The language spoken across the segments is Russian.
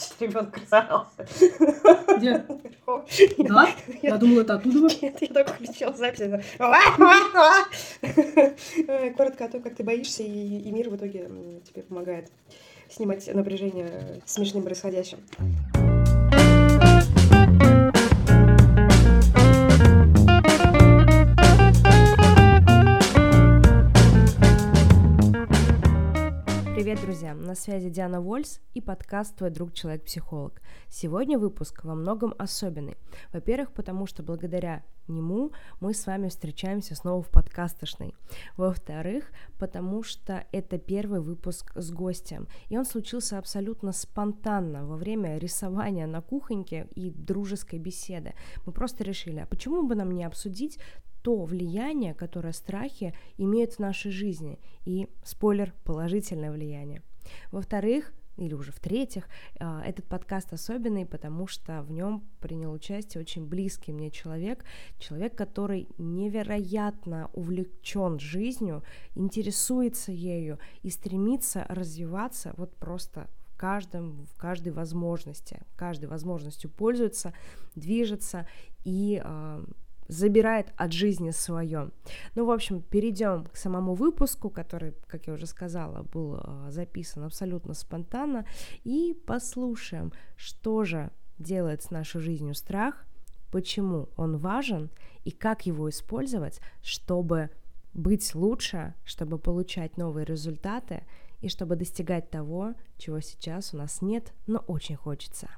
чуть ребенок разорался. Где? Да? Я думала, это оттуда. Нет, я только включила запись. Коротко о том, как ты боишься, и, мир в итоге тебе помогает снимать напряжение смешным происходящим. Привет, друзья! На связи Диана Вольс и подкаст «Твой друг Человек-психолог». Сегодня выпуск во многом особенный. Во-первых, потому что благодаря нему мы с вами встречаемся снова в подкастошной. Во-вторых, потому что это первый выпуск с гостем, и он случился абсолютно спонтанно во время рисования на кухоньке и дружеской беседы. Мы просто решили, а почему бы нам не обсудить то влияние, которое страхи имеют в нашей жизни. И, спойлер, положительное влияние. Во-вторых, или уже в-третьих, а, этот подкаст особенный, потому что в нем принял участие очень близкий мне человек, человек, который невероятно увлечен жизнью, интересуется ею и стремится развиваться вот просто в каждом, в каждой возможности, каждой возможностью пользуется, движется и э, забирает от жизни свое. Ну, в общем, перейдем к самому выпуску, который, как я уже сказала, был а, записан абсолютно спонтанно, и послушаем, что же делает с нашей жизнью страх, почему он важен и как его использовать, чтобы быть лучше, чтобы получать новые результаты и чтобы достигать того, чего сейчас у нас нет, но очень хочется.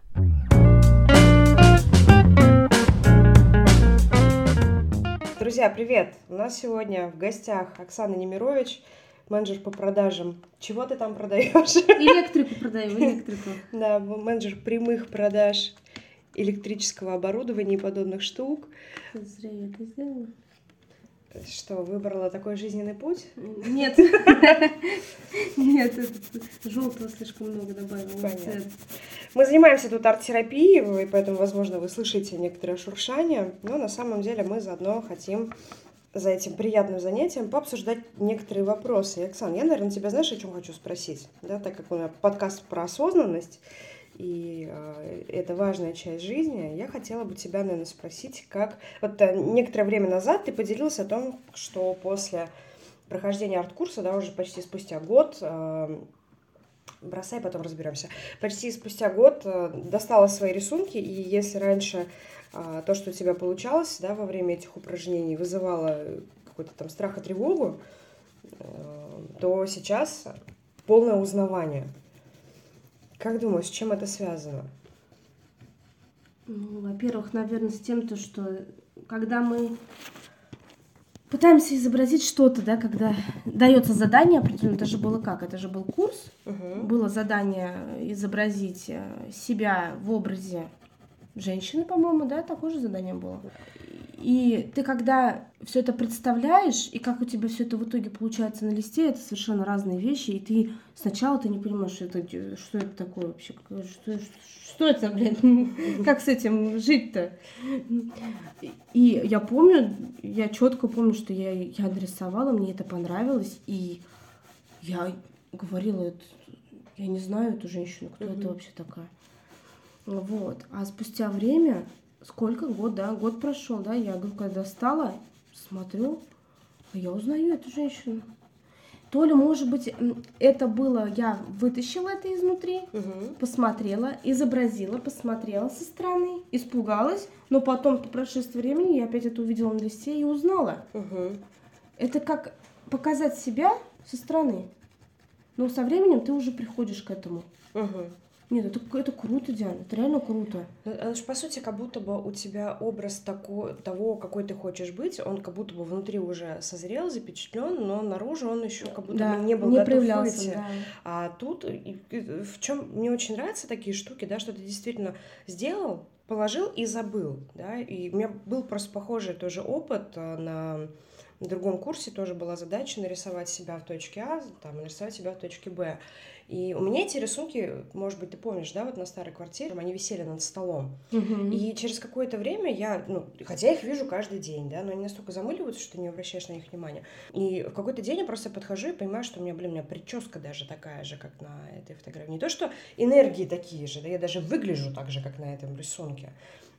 Друзья, привет! У нас сегодня в гостях Оксана Немирович, менеджер по продажам. Чего ты там продаешь? Электрику продаю, электрику. Да, менеджер прямых продаж электрического оборудования и подобных штук. Зря я это сделала. Что, выбрала такой жизненный путь? Нет. Нет, желтого слишком много добавила. Понятно. Мы занимаемся тут арт-терапией, и поэтому, возможно, вы слышите некоторое шуршание, но на самом деле мы заодно хотим за этим приятным занятием пообсуждать некоторые вопросы. И, Оксана, я, наверное, тебя знаешь, о чем хочу спросить? Да, так как у меня подкаст про осознанность, и э, это важная часть жизни, я хотела бы тебя, наверное, спросить, как... Вот э, некоторое время назад ты поделился о том, что после прохождения арт-курса, да, уже почти спустя год, э, бросай, потом разберемся, почти спустя год э, достала свои рисунки, и если раньше э, то, что у тебя получалось, да, во время этих упражнений вызывало какой-то там страх и тревогу, э, то сейчас полное узнавание – как думаешь, с чем это связано? Ну, во-первых, наверное, с тем, то, что когда мы пытаемся изобразить что-то, да, когда дается задание определенно, это же было как? Это же был курс, угу. было задание изобразить э, себя в образе женщины, по-моему, да, такое же задание было. И ты когда все это представляешь, и как у тебя все это в итоге получается на листе, это совершенно разные вещи, и ты сначала ты не понимаешь, что это, что это такое вообще, что, что это, блин, как с этим жить-то? И я помню, я четко помню, что я, я адресовала, мне это понравилось, и я говорила, я не знаю эту женщину, кто это вообще такая. Вот. А спустя время сколько год, да, год прошел, да, я говорю, когда стала, смотрю, а я узнаю эту женщину. То ли, может быть, это было, я вытащила это изнутри, угу. посмотрела, изобразила, посмотрела со стороны, испугалась, но потом, по прошествии времени, я опять это увидела на листе и узнала. Угу. Это как показать себя со стороны. Но со временем ты уже приходишь к этому. Угу. Нет, это, это круто, Диана, это реально круто. Ну, это же, по сути, как будто бы у тебя образ такой, того, какой ты хочешь быть, он как будто бы внутри уже созрел, запечатлен, но наружу он еще как будто да, бы не был не готов выйти. Да. А тут, в чем мне очень нравятся такие штуки, да, что ты действительно сделал, положил и забыл, да, и у меня был просто похожий тоже опыт э, на на другом курсе тоже была задача нарисовать себя в точке А, там, нарисовать себя в точке Б. И у меня эти рисунки, может быть, ты помнишь, да, вот на старой квартире, они висели над столом. Мгм. И через какое-то время я, ну, хотя я их вижу каждый день, да, но они настолько замыливаются, что не обращаешь на них внимания. И в какой-то день я просто подхожу и понимаю, что у меня, блин, у меня прическа даже такая же, как на этой фотографии. Не то, что энергии такие же, да, я даже выгляжу так же, как на этом рисунке.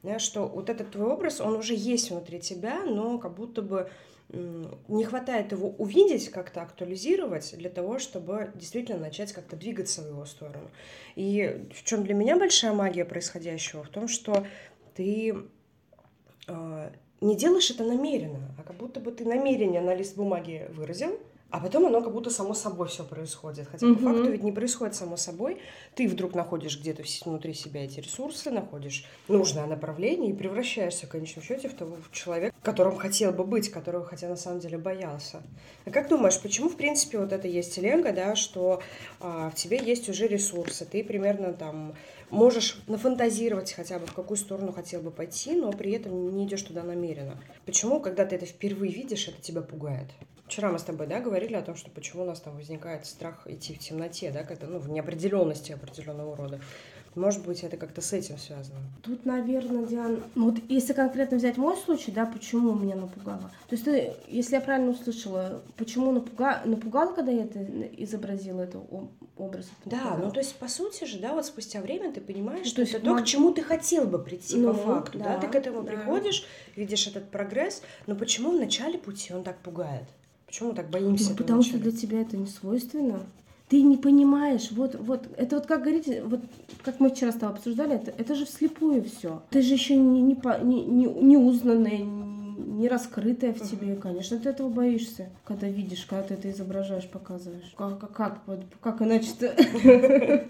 Да, что вот этот твой образ, он уже есть внутри тебя, но как будто бы не хватает его увидеть, как-то актуализировать для того, чтобы действительно начать как-то двигаться в его сторону. И в чем для меня большая магия происходящего? В том, что ты э, не делаешь это намеренно, а как будто бы ты намерение на лист бумаги выразил, а потом оно как будто само собой все происходит. Хотя по Мгм. факту ведь не происходит само собой. Ты вдруг находишь где-то внутри себя эти ресурсы, находишь нужное направление и превращаешься в конечном счете в того человека, которым хотел бы быть, которого хотя на самом деле боялся. А как думаешь, почему в принципе вот это есть теленга, да, что а, в тебе есть уже ресурсы, ты примерно там можешь нафантазировать хотя бы в какую сторону хотел бы пойти, но при этом не идешь туда намеренно. Почему, когда ты это впервые видишь, это тебя пугает? Вчера мы с тобой, да, говорили о том, что почему у нас там возникает страх идти в темноте, да, когда, ну, в неопределенности определенного рода. Может быть, это как-то с этим связано. Тут, наверное, Диана, ну вот если конкретно взять мой случай, да, почему меня напугало. То есть ты, если я правильно услышала, почему напуга... напугало, когда я это изобразила, это образ? это Да, напугало? ну то есть по сути же, да, вот спустя время ты понимаешь, Ну, что то есть это то, мог- к чему ты хотел бы прийти Ну, по факту, да, да, ты к этому да. приходишь, видишь этот прогресс, но почему в начале пути он так пугает? Почему мы так боимся? Ну, потому что для тебя это не свойственно. Ты не понимаешь, вот, вот, это вот как говорите, вот как мы вчера с тобой обсуждали, это, это же вслепую все. Ты же еще не, не, не, не, не узнанная, не раскрытая в тебе. Конечно, ты этого боишься, когда видишь, когда ты это изображаешь, показываешь. Как, как, как, вот, как иначе-то?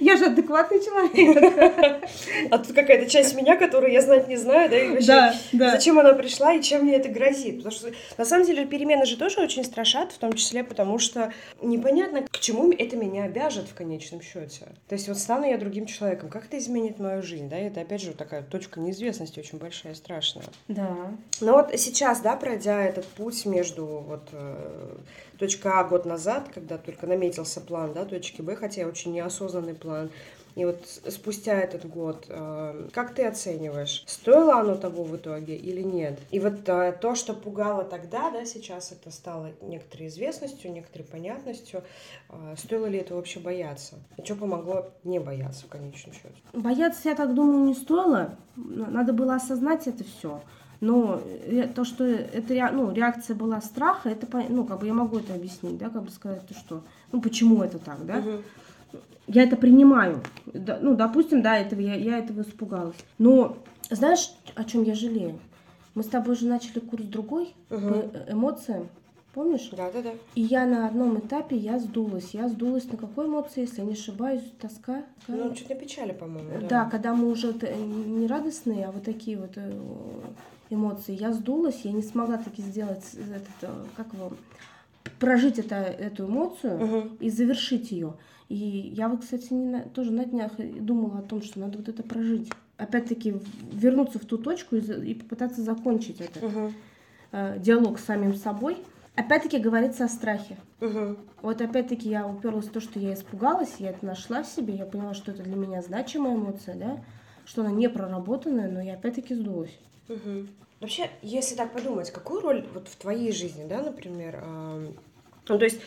Я же адекватный человек. А тут какая-то часть меня, которую я знать не знаю, да, и вообще Да, да. зачем она пришла и чем мне это грозит. Потому что на самом деле перемены же тоже очень страшат, в том числе потому что непонятно, к чему это меня обяжет в конечном счете. То есть вот стану я другим человеком, как это изменит мою жизнь, да, и это опять же вот такая точка неизвестности очень большая и страшная. Да. Но вот сейчас, да, пройдя этот путь между вот э, точка А год назад, когда только наметился план, да, точки Б, хотя очень неосознанный план, и вот спустя этот год, э, как ты оцениваешь, стоило оно того в итоге или нет? И вот э, то, что пугало тогда, да, сейчас это стало некоторой известностью, некоторой понятностью, э, стоило ли это вообще бояться? И что помогло не бояться в конечном счете? Бояться, я так думаю, не стоило. Надо было осознать это все. Но то, что это ну, реакция была страха, это, ну, как бы я могу это объяснить, да, как бы сказать, то, что, ну, почему это так, да? Мгм. Я это принимаю. Да, ну, допустим, да, этого, я, я этого испугалась. Но знаешь, о чем я жалею? Мы с тобой же начали курс другой Мгм. по э- эмоциям, помнишь? Да-да-да. И я на одном этапе я сдулась. Я сдулась на какой эмоции, если я не ошибаюсь, тоска? Ну, чуть на печали, по-моему. Да, когда мы уже т- не радостные, а вот такие вот э, эмоции. Я сдулась, я не смогла таки сделать с- этот, э, как его, прожить это, эту эмоцию Мгм. и завершить ее. И я вот, кстати, не на- тоже на днях думала о том, что надо вот это прожить. Опять-таки вернуться в ту точку и, и попытаться закончить этот Мгм. э, диалог с самим собой. Опять-таки говорится о страхе. Мгм. Вот опять-таки я уперлась в то, что я испугалась, я это нашла в себе, я поняла, что это для меня значимая эмоция, да, что она не проработанная, но я опять-таки сдулась. Мгм. Вообще, если так подумать, какую роль вот в твоей жизни, да, например, ам, ну, то есть,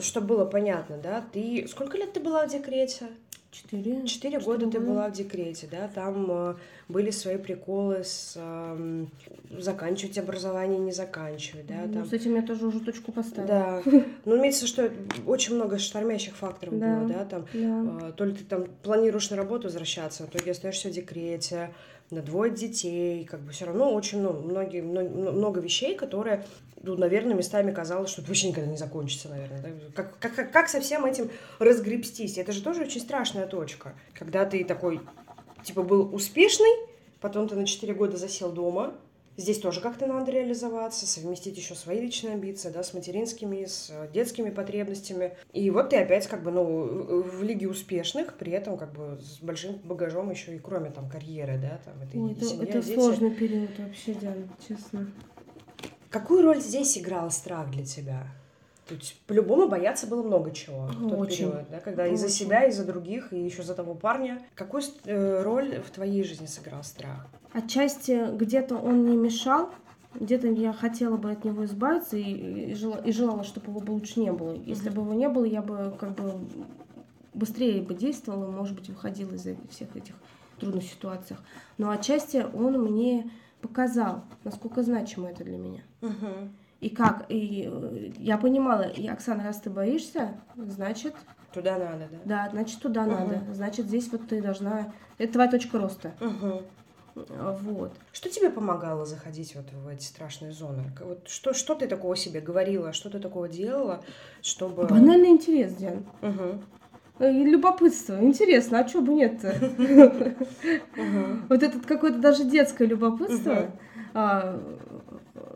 чтобы было понятно, да, ты, сколько лет ты была в декрете? Четыре. Четыре года ты была в декрете, да, там а, были свои приколы с ам, заканчивать образование, не заканчивать, да, Ну, там. с этим я тоже уже точку поставила. Да, ну, имеется что очень много штормящих факторов Да. было, да, там, Да. а, то ли ты там планируешь на работу возвращаться, в итоге остаешься в декрете, на двое детей, как бы все равно очень много, многие, мно- много вещей, которые, ну, наверное, местами казалось, что это вообще никогда не закончится, наверное. да. Как, как, как, со всем этим разгребстись? Это же тоже очень страшная точка, когда ты такой, типа, был успешный, потом ты на 4 года засел дома, Здесь тоже как-то надо реализоваться, совместить еще свои личные амбиции, да, с материнскими, с э, детскими потребностями. И вот ты опять как бы, ну, в лиге успешных, при этом как бы с большим багажом еще и кроме там карьеры, да, там это и это, семья, это дети. сложный период вообще, Диана, честно. Какую роль здесь играл страх для тебя? Тут по-любому бояться было много чего в тот Очень. период, да, когда Очень. из-за себя, из-за других, и еще за того парня. Какую э, роль в твоей жизни сыграл страх? Отчасти где-то он не мешал, где-то я хотела бы от него избавиться и, и, жела- и желала, чтобы его бы лучше не было. Если бы его не было, я бы как бы быстрее бы действовала, может быть, выходила из всех этих трудных ситуациях. Но отчасти он мне показал, насколько значимо это для меня. И как, и э, я понимала, и, Оксана, раз ты боишься, значит, Туда надо, да? да, значит, туда Мгм. надо. Значит, здесь вот ты должна... Это твоя точка роста. А, Вот. Что тебе помогало заходить вот в эти страшные зоны? Вот что, что ты такого себе говорила, что ты такого делала, чтобы... Банальный интерес, Диан. Мгм. Э, любопытство. Интересно, а чего бы нет-то? Вот этот какое-то даже детское любопытство. А,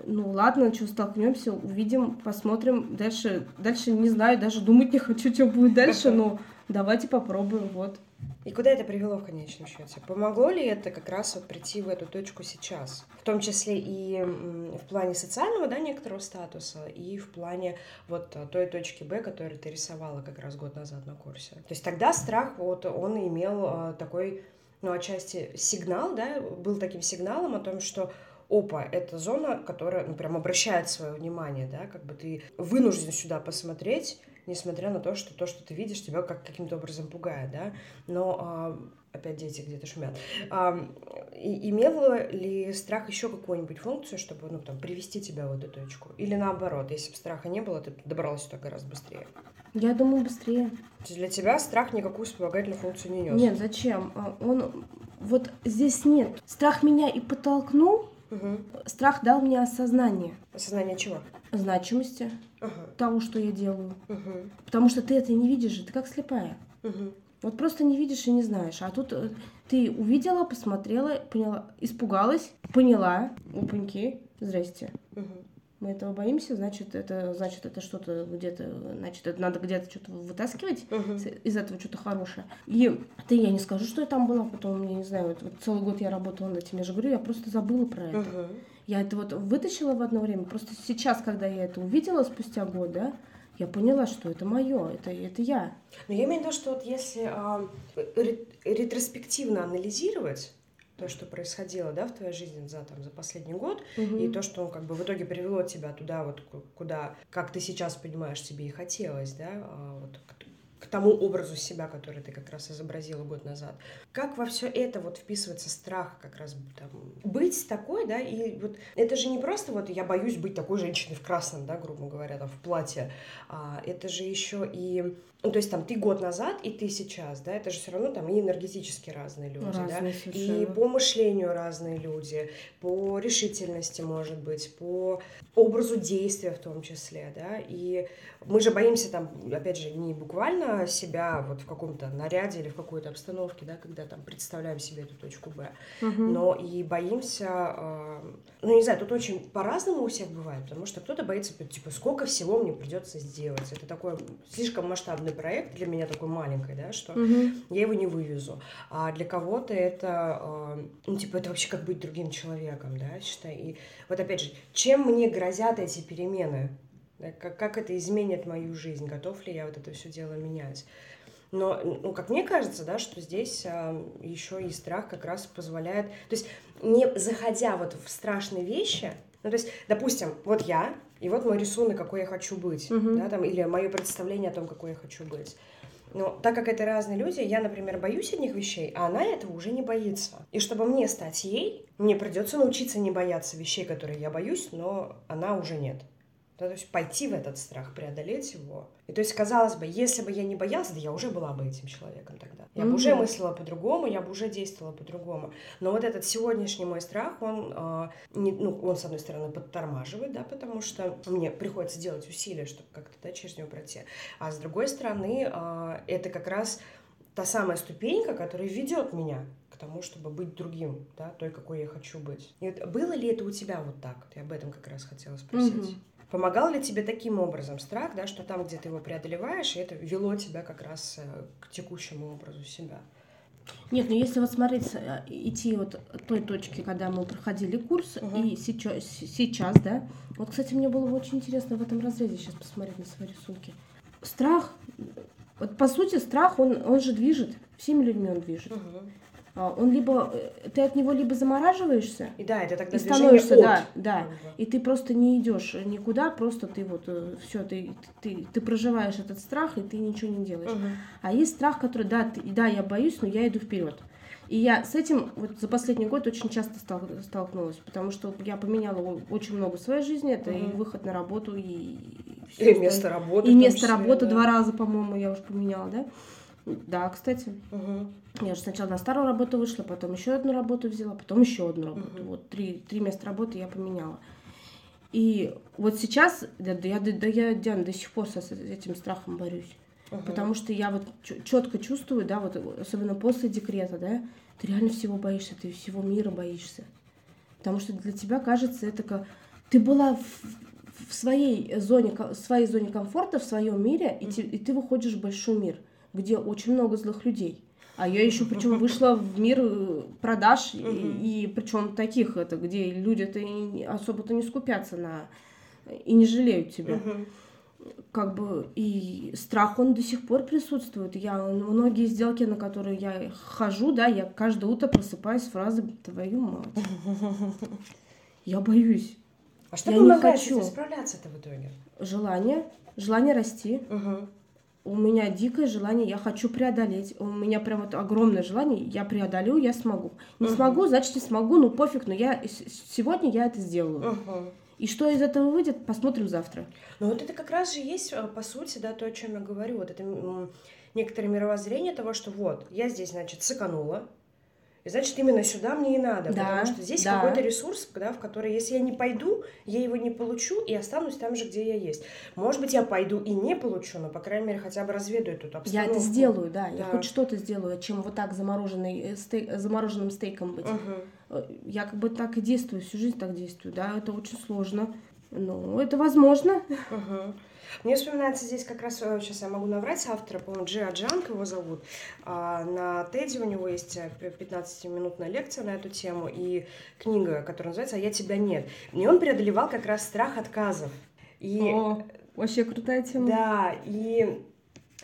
ну ладно, что столкнемся, увидим, посмотрим. Дальше, дальше не знаю, даже думать не хочу, что будет дальше, но давайте попробуем, вот. И куда это привело в конечном счете? Помогло ли это как раз вот прийти в эту точку сейчас? В том числе и в плане социального, да, некоторого статуса, и в плане вот а, той точки Б, которую ты рисовала как раз год назад на курсе. То есть тогда страх, вот он имел а, такой, ну, отчасти сигнал, да, был таким сигналом о том, что опа, это зона, которая, ну, прям обращает свое внимание, да, как бы ты вынужден сюда посмотреть, несмотря на то, что то, что ты видишь, тебя как каким-то образом пугает, да, но а, опять дети где-то шумят. А, и- имел ли страх еще какую-нибудь функцию, чтобы, ну, там, привести тебя в эту точку? Или наоборот, если бы страха не было, ты добралась туда гораздо быстрее? Я думаю, быстрее. То есть для тебя страх никакую вспомогательную функцию не нес? Нет, зачем? А, Он вот здесь нет. Страх меня и подтолкнул, Мгм. страх дал мне осознание Осознание чего? значимости Ага. того, что я делаю. Мгм. Потому что ты это не видишь же, ты как слепая. Мгм. Вот просто не видишь и не знаешь. А тут э, ты увидела, посмотрела, поняла, испугалась, поняла. Опаньки, здрасте. Мгм. Мы этого боимся, значит, это значит, это что-то где-то, значит, это надо где-то что-то вытаскивать с- из этого что-то хорошее. И ты, я не скажу, что я там была, потом, я не знаю, вот, вот целый год я работала над этим, я же говорю, я просто забыла про это. Мгм. Я это вот вытащила в одно время, просто сейчас, когда я это увидела спустя год, да, я поняла, что это мое, это, это я. Но я имею в виду, что вот если а, ре- ретроспективно анализировать то, что происходило, да, в твоей жизни за, там, за последний год, и то, что как бы в итоге привело тебя туда, вот ку- куда, как ты сейчас понимаешь, тебе и хотелось, да, а, вот к, к тому образу себя, который ты как раз изобразила год назад. Как во все это вот вписывается страх как раз там, быть такой, да, и вот это же не просто вот я боюсь быть такой женщиной в красном, да, грубо говоря, там, в платье, а, это же еще и ну, то есть там ты год назад и ты сейчас, да, это же все равно там и энергетически разные люди, да, Разные и совершенно. по мышлению разные люди, по решительности, может быть, по образу действия в том числе, да, и мы же боимся там, опять же, не буквально себя вот в каком-то наряде или в какой-то обстановке, да, когда там представляем себе эту точку Б, Мгм. но и боимся, э, ну не знаю, тут очень по-разному у всех бывает, потому что кто-то боится, типа, сколько всего мне придется сделать. Это такой слишком масштабный проект для меня такой маленький, да, что Мгм. я его не вывезу. А для кого-то это, э, ну типа, это вообще как быть другим человеком, да, считай. И вот опять же, чем мне грозят эти перемены? Да, как, как это изменит мою жизнь? Готов ли я вот это все дело менять? Но, ну, как мне кажется, да, что здесь еще и страх как раз позволяет... То есть, не заходя вот в страшные вещи, ну, то есть, допустим, вот я, и вот мой рисунок, какой я хочу быть, Мгм. да, там, или мое представление о том, какой я хочу быть. Но так как это разные люди, я, например, боюсь одних вещей, а она этого уже не боится. И чтобы мне стать ей, мне придется научиться не бояться вещей, которые я боюсь, но она уже нет. Да, то есть пойти в этот страх, преодолеть его. И то есть, казалось бы, если бы я не боялась, да я уже была бы этим человеком тогда. Я бы уже мыслила по-другому, я бы уже действовала по-другому. Но вот этот сегодняшний мой страх, он, а, не, ну, он с одной стороны, подтормаживает, да, потому что мне приходится делать усилия, чтобы как-то да, через него пройти. А с другой стороны, а, это как раз та самая ступенька, которая ведет меня к тому, чтобы быть другим, да, той, какой я хочу быть. И вот было ли это у тебя вот так? Я об этом как раз хотела спросить. Мгм. Помогал ли тебе таким образом страх, да, что там, где ты его преодолеваешь, и это вело тебя как раз э, к текущему образу себя? Нет, ну если вот смотреть, э, идти вот от той точки, когда мы проходили курс, угу. и сейчас, сейчас, да. Вот, кстати, мне было очень интересно в этом разрезе сейчас посмотреть на свои рисунки. Страх, вот по сути страх, он, он же движет, всеми людьми он движет. Угу. Он либо э, ты от него либо замораживаешься, и да, это тогда и становишься, от. да, да, и ты просто не идешь никуда, просто ты вот э, все, ты, ты, ты проживаешь этот страх и ты ничего не делаешь. Угу. А есть страх, который, да, ты, да, я боюсь, но я иду вперед. И я с этим вот за последний год очень часто столкнулась, потому что я поменяла очень много в своей жизни. Это угу. и выход на работу, и... И место работы. И место работы да. два раза, по-моему, я уже поменяла, да? Да, кстати. Угу. Я же сначала на старую работу вышла, потом еще одну работу взяла, потом еще одну работу. Угу. Вот три, три места работы я поменяла. И вот сейчас, да, да, я, да, я, Диана, до сих пор с этим страхом борюсь. Угу. Потому что я вот четко чувствую, да, вот особенно после декрета, да, ты реально всего боишься, ты всего мира боишься. Потому что для тебя кажется, это как... Ты была в, в своей зоне, в своей зоне комфорта, в своем мире, и, mm-hmm. и ты выходишь в большой мир, где очень много злых людей. А я еще причем вышла в мир э, продаж, и, и причем таких, это, где люди-то особо-то не скупятся на и не жалеют тебя. Как бы и страх он до сих пор присутствует. Я многие сделки, на которые я хожу, да, я каждое утро просыпаюсь с фразой «твою мать». Я боюсь. А что я помогает не хочу. справляться-то в итоге? Желание, желание расти. Угу. У меня дикое желание, я хочу преодолеть. У меня прям вот огромное желание, я преодолю, я смогу. Не угу. смогу, значит не смогу, ну пофиг, но я сегодня я это сделаю. Угу. И что из этого выйдет, посмотрим завтра. Ну вот это как раз же есть, э, по сути, да, то, о чем я говорю. Вот это некоторое мировоззрение того, что вот, я здесь, значит, сэканула, и значит, именно сюда мне и надо, да, потому что здесь да. какой-то ресурс, да, в который, если я не пойду, я его не получу и останусь там же, где я есть. Может быть, я пойду и не получу, но, по крайней мере, хотя бы разведу эту обстановку. Я это сделаю, да, да. я хоть что-то сделаю, чем вот так замороженный, э, стей, замороженным стейком быть. Угу. Я как бы так и действую, всю жизнь так действую, да, это очень сложно. Ну, это возможно. Угу. Мне вспоминается здесь как раз, сейчас э, я могу наврать автора, по-моему, Джи Аджанк его зовут. А, на Теди у него есть 15-минутная э, лекция на эту тему и книга, которая называется «А я тебя нет». И он преодолевал как раз страх отказов. И, О, вообще крутая тема. Да, и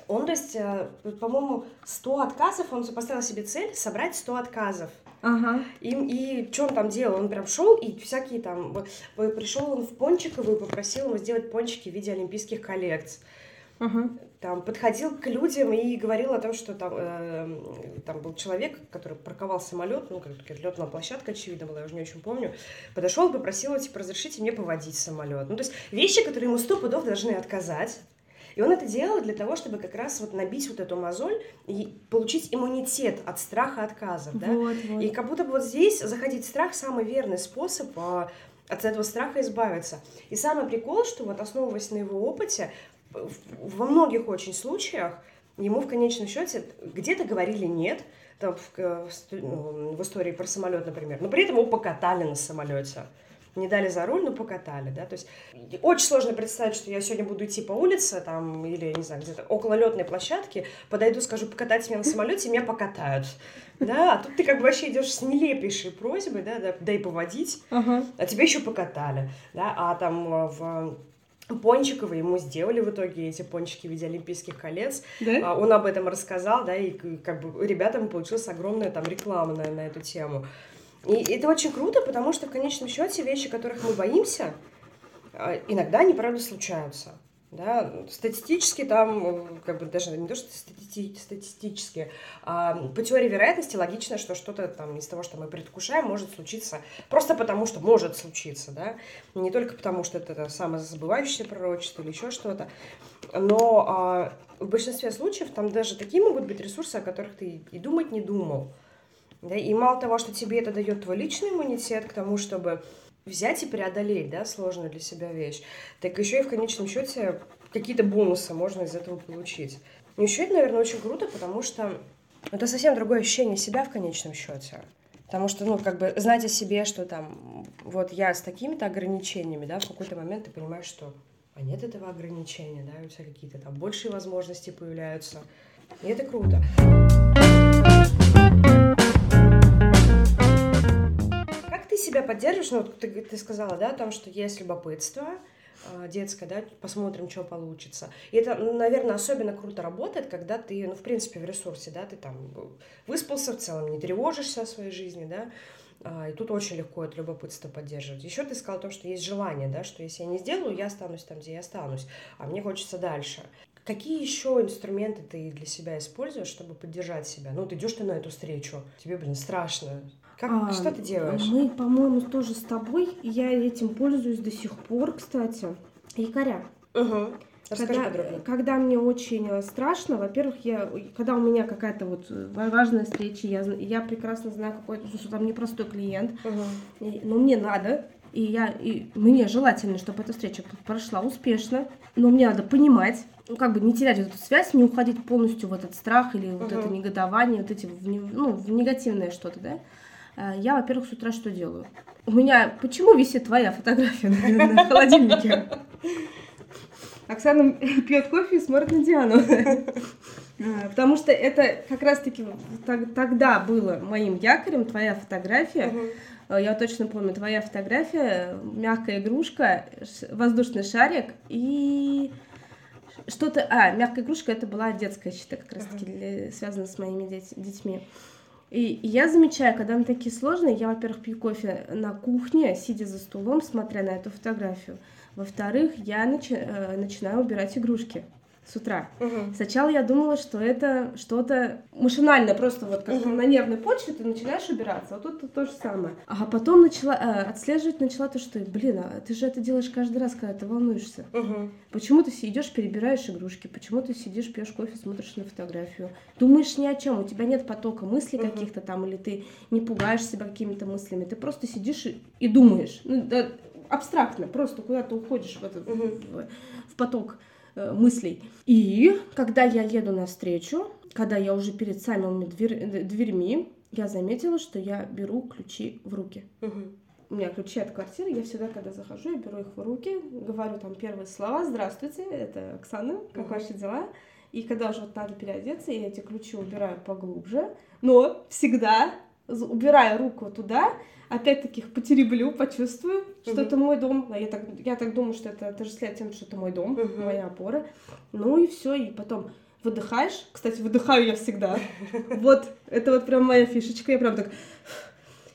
он, то есть, э, по-моему, 100 отказов, он поставил себе цель собрать 100 отказов. Ага. И, и что он там делал? Он прям шел и всякие там... Пришел он в Пончиковую и попросил ему сделать пончики в виде олимпийских коллекций. Ага. Там подходил к людям и говорил о том, что там, э, там был человек, который парковал самолет, ну, как летная площадка, очевидно, была, я уже не очень помню, подошел и попросил, типа, разрешите мне поводить самолет. Ну, то есть вещи, которые ему сто пудов должны отказать, и он это делал для того, чтобы как раз вот набить вот эту мозоль и получить иммунитет от страха отказов, да? Вот, вот. И как будто бы вот здесь заходить в страх самый верный способ а, от этого страха избавиться. И самый прикол, что вот основываясь на его опыте, во многих очень случаях ему в конечном счете где-то говорили нет, там в, ну, в истории про самолет, например, но при этом его покатали на самолете не дали за руль, но покатали, да, то есть очень сложно представить, что я сегодня буду идти по улице, там, или, не знаю, где-то около летной площадки, подойду, скажу, покатайте меня на самолете, и меня покатают, да, а тут ты как бы вообще идешь с нелепейшей просьбой, да, да дай поводить, ага. а тебя еще покатали, да, а там э, в Пончикова, ему сделали в итоге эти пончики в виде олимпийских колец. Да? А, он об этом рассказал, да, и как бы ребятам получилась огромная там реклама на, на эту тему. И это очень круто, потому что в конечном счете вещи, которых мы боимся, а, иногда они, правда, случаются. Да, статистически там, как бы даже не то, что стати статистически, а по теории вероятности логично, что что-то там из того, что мы предвкушаем, может случиться просто потому, что может случиться, да, не только потому, что это самозабывающее пророчество или еще что-то, но а, в большинстве случаев там даже такие могут быть ресурсы, о которых ты и думать не думал. Да? И мало того, что тебе это дает твой личный иммунитет к тому, чтобы взять и преодолеть да, сложную для себя вещь, так еще и в конечном счете какие-то бонусы можно из этого получить. Но еще это, наверное, очень круто, потому что это совсем другое ощущение себя в конечном счете. Потому что, ну, как бы знать о себе, что там, вот я с такими-то ограничениями, да, в какой-то момент ты понимаешь, что а нет этого ограничения, да, у тебя какие-то там большие возможности появляются. И это круто. Поддерживаешь, ну, ты, ты сказала, да, о том, что есть любопытство, а, детское, да, посмотрим, что получится. И это, наверное, особенно круто работает, когда ты, ну, в принципе, в ресурсе, да, ты там выспался в целом, не тревожишься о своей жизни, да, а, и тут очень легко это любопытство поддерживать. Еще ты сказала о том, что есть желание, да, что если я не сделаю, я останусь там, где я останусь, а мне хочется дальше. Какие еще инструменты ты для себя используешь, чтобы поддержать себя? Ну, ты идешь ты на эту встречу, тебе, блин, страшно. Как, а, что ты делаешь? Мы, по-моему, тоже с тобой. Я этим пользуюсь до сих пор, кстати. Якоря. Угу. Расскажи когда, когда мне очень э, страшно, во-первых, я, когда у меня какая-то вот э, важная встреча, я, я прекрасно знаю какой-то, что там непростой клиент, угу. и, но мне надо, и я, и мне желательно, чтобы эта встреча прошла успешно, но мне надо понимать, ну, как бы не терять эту связь, не уходить полностью в этот страх или вот uh это негодование, вот эти, в, ну, в негативное что-то, да. А, я, во-первых, с утра что делаю? У меня почему висит твоя фотография на, на холодильнике? Оксана пьет кофе и смотрит на Диану. А, потому что это как раз-таки тогда было моим якорем, твоя фотография. Я точно помню, твоя фотография, мягкая игрушка, воздушный шарик и что-то... А, мягкая игрушка, это была детская щита, как раз-таки связана с моими деть, детьми. И, я замечаю, когда они такие сложные, я, во-первых, пью кофе на кухне, сидя за столом, смотря на эту фотографию. Во-вторых, я начи- э, начинаю убирать игрушки с утра. Угу. Сначала я думала, что это что-то машинально, просто вот как угу. на нервной почве ты начинаешь убираться. Вот тут то же самое. А потом начала э, отслеживать начала то, что, блин, а ты же это делаешь каждый раз, когда ты волнуешься. Угу. Почему ты идешь, перебираешь игрушки? Почему ты сидишь, пьешь кофе, смотришь на фотографию? Думаешь ни о чем, у тебя нет потока мыслей угу. каких-то там, или ты не пугаешь себя какими-то мыслями. Ты просто сидишь и, и думаешь. Ну, да, абстрактно, просто куда-то уходишь в, этот, угу. в, в поток мыслей. И когда я еду навстречу, когда я уже перед самыми дверь, э, дверьми, я заметила, что я беру ключи в руки. Угу. У меня ключи от квартиры, я всегда, когда захожу, я беру их в руки, говорю там первые слова «Здравствуйте, это Оксана, как угу. ваши дела?» И когда уже вот надо переодеться, я эти ключи убираю поглубже, но всегда убираю руку туда, опять-таки их потереблю, почувствую, что uh-huh. это мой дом. Я так, я так думаю, что это отождествляет тем, что это мой дом, uh-huh. моя опора. Ну и все, и потом выдыхаешь. Кстати, выдыхаю я всегда. Вот, это вот прям моя фишечка. Я прям так...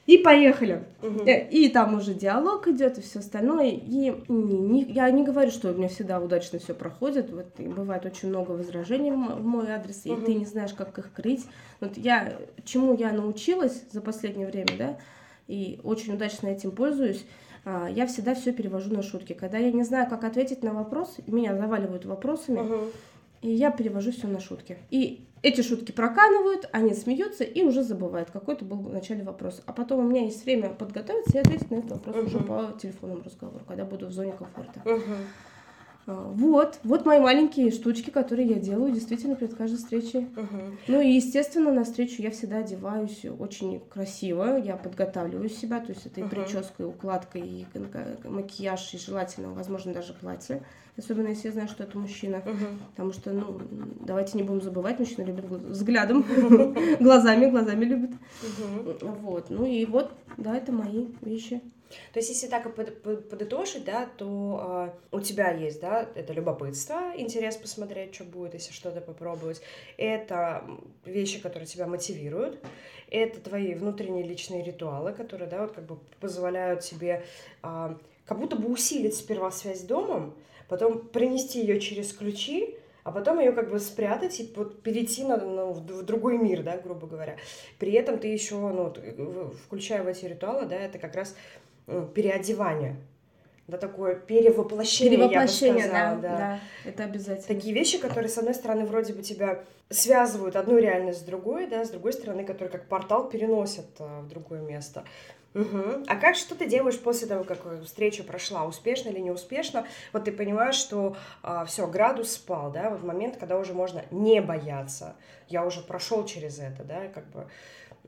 И поехали. Угу. И там уже диалог идет и все остальное. И не, не, я не говорю, что у меня всегда удачно все проходит. Вот и бывает очень много возражений в мой адрес, угу. и ты не знаешь, как их крыть. Вот я чему я научилась за последнее время, да, и очень удачно этим пользуюсь, а, я всегда все перевожу на шутки. Когда я не знаю, как ответить на вопрос, меня заваливают вопросами, угу. И я перевожу все на шутки. И эти шутки проканывают, они смеются и уже забывают, какой то был в начале вопрос. А потом у меня есть время подготовиться и ответить на этот вопрос угу. уже по телефонному разговору, когда буду в зоне комфорта. Угу. Вот, вот мои маленькие штучки, которые я делаю действительно перед каждой встречей. Uh-huh. Ну и, естественно, на встречу я всегда одеваюсь очень красиво, я подготавливаю себя, то есть это uh-huh. и прическа, и укладка, и макияж, и желательно, возможно, даже платье. Особенно если я знаю, что это мужчина. Uh-huh. Потому что, ну, давайте не будем забывать, мужчина любит взглядом, глазами, глазами любит. Вот, ну и вот, да, это мои вещи. То есть, если так подытожить, да, то э, у тебя есть, да, это любопытство, интерес посмотреть, что будет, если что-то попробовать. Это вещи, которые тебя мотивируют. Это твои внутренние личные ритуалы, которые, да, вот как бы позволяют тебе э, как будто бы усилить сперва связь с домом, потом принести ее через ключи, а потом ее как бы спрятать и вот перейти на, ну, в другой мир, да, грубо говоря. При этом ты еще, ну, включая в эти ритуалы, да, это как раз переодевание. Да, такое перевоплощение, перевоплощение я бы сказала, да, да. да, это обязательно. Такие вещи, которые, с одной стороны, вроде бы тебя связывают одну реальность с другой, да, с другой стороны, которые как портал переносят а, в другое место. Угу. А как что ты делаешь после того, как встреча прошла, успешно или неуспешно? Вот ты понимаешь, что а, все, градус спал, да, вот момент, когда уже можно не бояться. Я уже прошел через это, да, как бы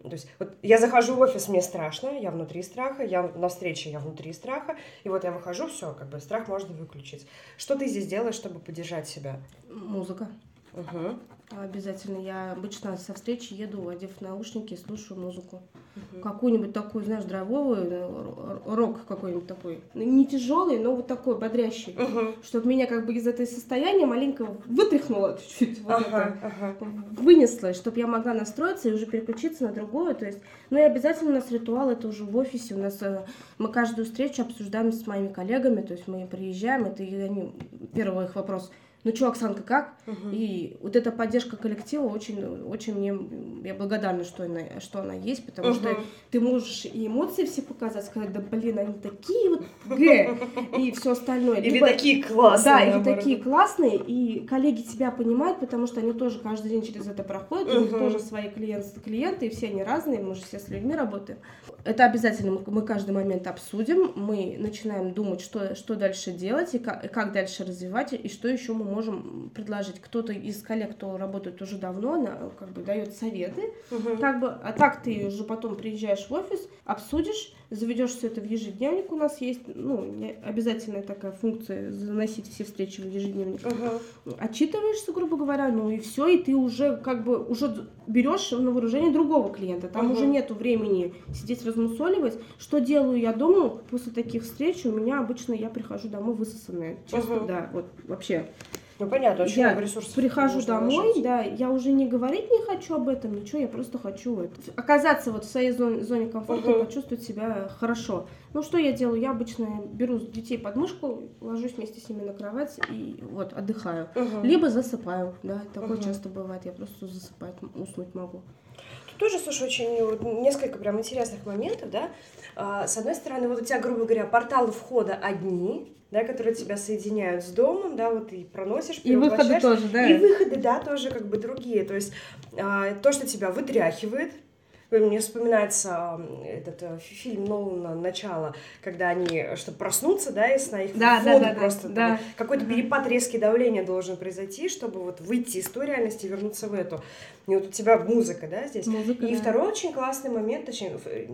то есть вот я захожу в офис, мне страшно, я внутри страха, я на встрече, я внутри страха, и вот я выхожу, все, как бы страх можно выключить. Что ты здесь делаешь, чтобы поддержать себя? Музыка. Угу. Обязательно. Я обычно со встречи еду, одев наушники, слушаю музыку. Угу. Какую-нибудь такую, знаешь, драйвовую, э, рок какой-нибудь такой. Не тяжелый, но вот такой бодрящий. Угу. Чтобы меня как бы из этой состояния маленько вытряхнуло чуть-чуть. Вот ага, ага. Вынесло, чтобы я могла настроиться и уже переключиться на другое. То есть, ну и обязательно у нас ритуал, это уже в офисе. У нас э, мы каждую встречу обсуждаем с моими коллегами. То есть мы приезжаем, это и они, первый их вопрос – ну что, Оксанка, как? Угу. И вот эта поддержка коллектива очень, очень мне, я благодарна, что она, что она есть, потому угу. что ты можешь и эмоции все показать, сказать, да блин, они такие вот г, и все остальное. Или Либо, такие классные. Да, или такие классные, и коллеги тебя понимают, потому что они тоже каждый день через это проходят, угу. у них тоже свои клиенты, клиенты, и все они разные, мы же все с людьми работаем. Это обязательно мы, каждый момент обсудим, мы начинаем думать, что, что дальше делать, и как, и как дальше развивать, и что еще мы можем предложить. Кто-то из коллег, кто работает уже давно, она как бы дает советы, угу. как бы, а так ты уже потом приезжаешь в офис, обсудишь, заведешь все это в ежедневник. У нас есть, ну, обязательная такая функция заносить все встречи в ежедневник. Угу. Отчитываешься, грубо говоря, ну и все, и ты уже как бы уже берешь на вооружение другого клиента. Там угу. уже нету времени сидеть размусоливать. Что делаю я дома после таких встреч? У меня обычно я прихожу домой высосанная. Честно, угу. да, вот вообще. Ну понятно, очень я много ресурсов. Прихожу домой, вложить. да, я уже не говорить не хочу об этом, ничего, я просто хочу это, оказаться вот в своей зоне, зоне комфорта, uh-huh. почувствовать себя хорошо. Ну что я делаю? Я обычно беру детей под мышку, ложусь вместе с ними на кровать и вот отдыхаю. Uh-huh. Либо засыпаю, да, такое uh-huh. часто бывает, я просто засыпать, уснуть могу. Тоже, слушай, очень несколько прям интересных моментов, да. А, с одной стороны, вот у тебя, грубо говоря, порталы входа одни, да, которые тебя соединяют с домом, да, вот и проносишь, И выходы тоже, да. И выходы, да, тоже как бы другие. То есть а, то, что тебя вытряхивает, мне вспоминается этот э, фильм Нолана «Начало», когда они, чтобы проснуться, да, из сна, их да, да, да, просто, да, да. какой-то перепад резкий давления должен произойти, чтобы вот выйти из той реальности и вернуться в эту. И вот у тебя музыка, да, здесь. Музыка, и да. второй очень классный момент, точнее, э,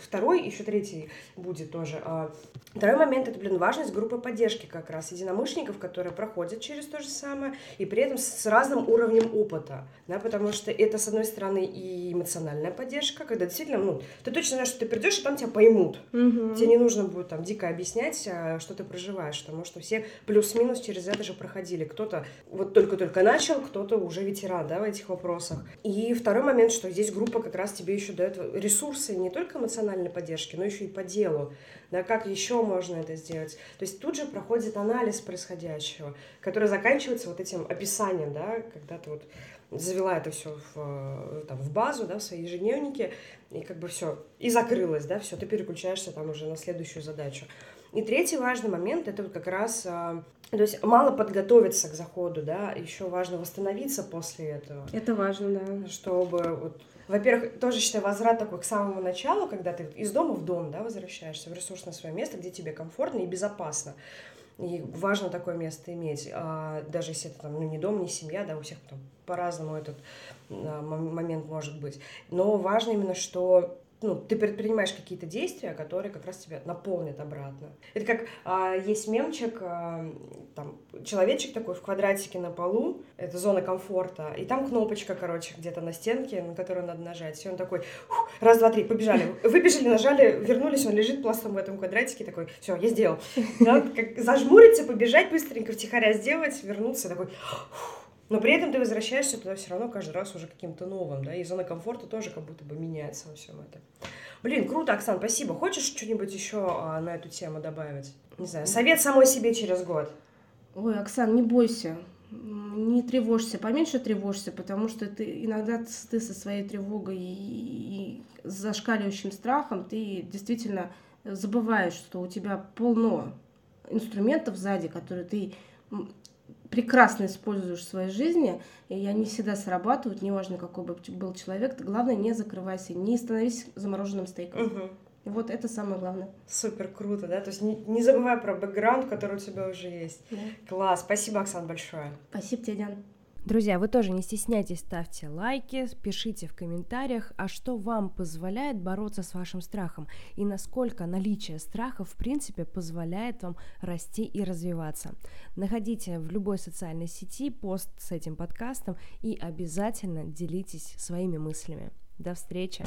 второй, еще третий будет тоже. А, второй момент, это, блин, важность группы поддержки как раз, единомышленников, которые проходят через то же самое, и при этом с разным уровнем опыта, да, потому что это, с одной стороны, и эмоциональная поддержка, поддержка, когда действительно, ну, ты точно знаешь, что ты придешь, и там тебя поймут. Угу. Тебе не нужно будет там дико объяснять, а, что ты проживаешь, потому что все плюс-минус через это же проходили. Кто-то вот только-только начал, кто-то уже ветеран, да, в этих вопросах. И второй момент, что здесь группа как раз тебе еще дает ресурсы не только эмоциональной поддержки, но еще и по делу, да, как еще можно это сделать. То есть тут же проходит анализ происходящего, который заканчивается вот этим описанием, да, когда ты вот завела это все в, э, там, в базу, да, в свои ежедневники, и как бы все, и закрылась, да, все, ты переключаешься там уже на следующую задачу. И третий важный момент это вот как раз, а, то есть мало подготовиться к заходу, да, еще важно восстановиться после этого. Это важно, да. Чтобы вот во-первых, тоже считаю возврат такой к самому началу, когда ты из дома в дом, да, возвращаешься в ресурсное свое место, где тебе комфортно и безопасно. И важно такое место иметь, а, даже если это там, ну, не дом, не семья, да, у всех там по-разному этот а, момент может быть. Но важно именно, что ну, ты предпринимаешь какие-то действия, которые как раз тебя наполнят обратно. Это как а, есть мемчик, а, там, человечек такой в квадратике на полу, это зона комфорта, и там кнопочка, короче, где-то на стенке, на которую надо нажать. И он такой, раз, два, три, побежали. Выбежали, нажали, вернулись, он лежит пластом в этом квадратике, такой, все, я сделал. Да, как зажмуриться, побежать быстренько, втихаря сделать, вернуться, такой, но при этом ты возвращаешься туда все равно каждый раз уже каким-то новым, да, и зона комфорта тоже как будто бы меняется во всем этом. Блин, круто, Оксан, спасибо. Хочешь что-нибудь еще а, на эту тему добавить? Не знаю, совет самой себе через год. Ой, Оксан, не бойся, не тревожься, поменьше тревожься, потому что ты иногда ты со своей тревогой и, и зашкаливающим страхом ты действительно забываешь, что у тебя полно инструментов сзади, которые ты прекрасно используешь в своей жизни, и они всегда срабатывают, неважно, какой бы был человек, главное, не закрывайся, не становись замороженным стейком. Угу. Вот это самое главное. Супер круто, да? То есть не, не забывай про бэкграунд, который у тебя уже есть. Да. Класс. Спасибо, Оксан, большое. Спасибо тебе, Диана. Друзья, вы тоже не стесняйтесь, ставьте лайки, пишите в комментариях, а что вам позволяет бороться с вашим страхом и насколько наличие страха в принципе позволяет вам расти и развиваться. Находите в любой социальной сети пост с этим подкастом и обязательно делитесь своими мыслями. До встречи!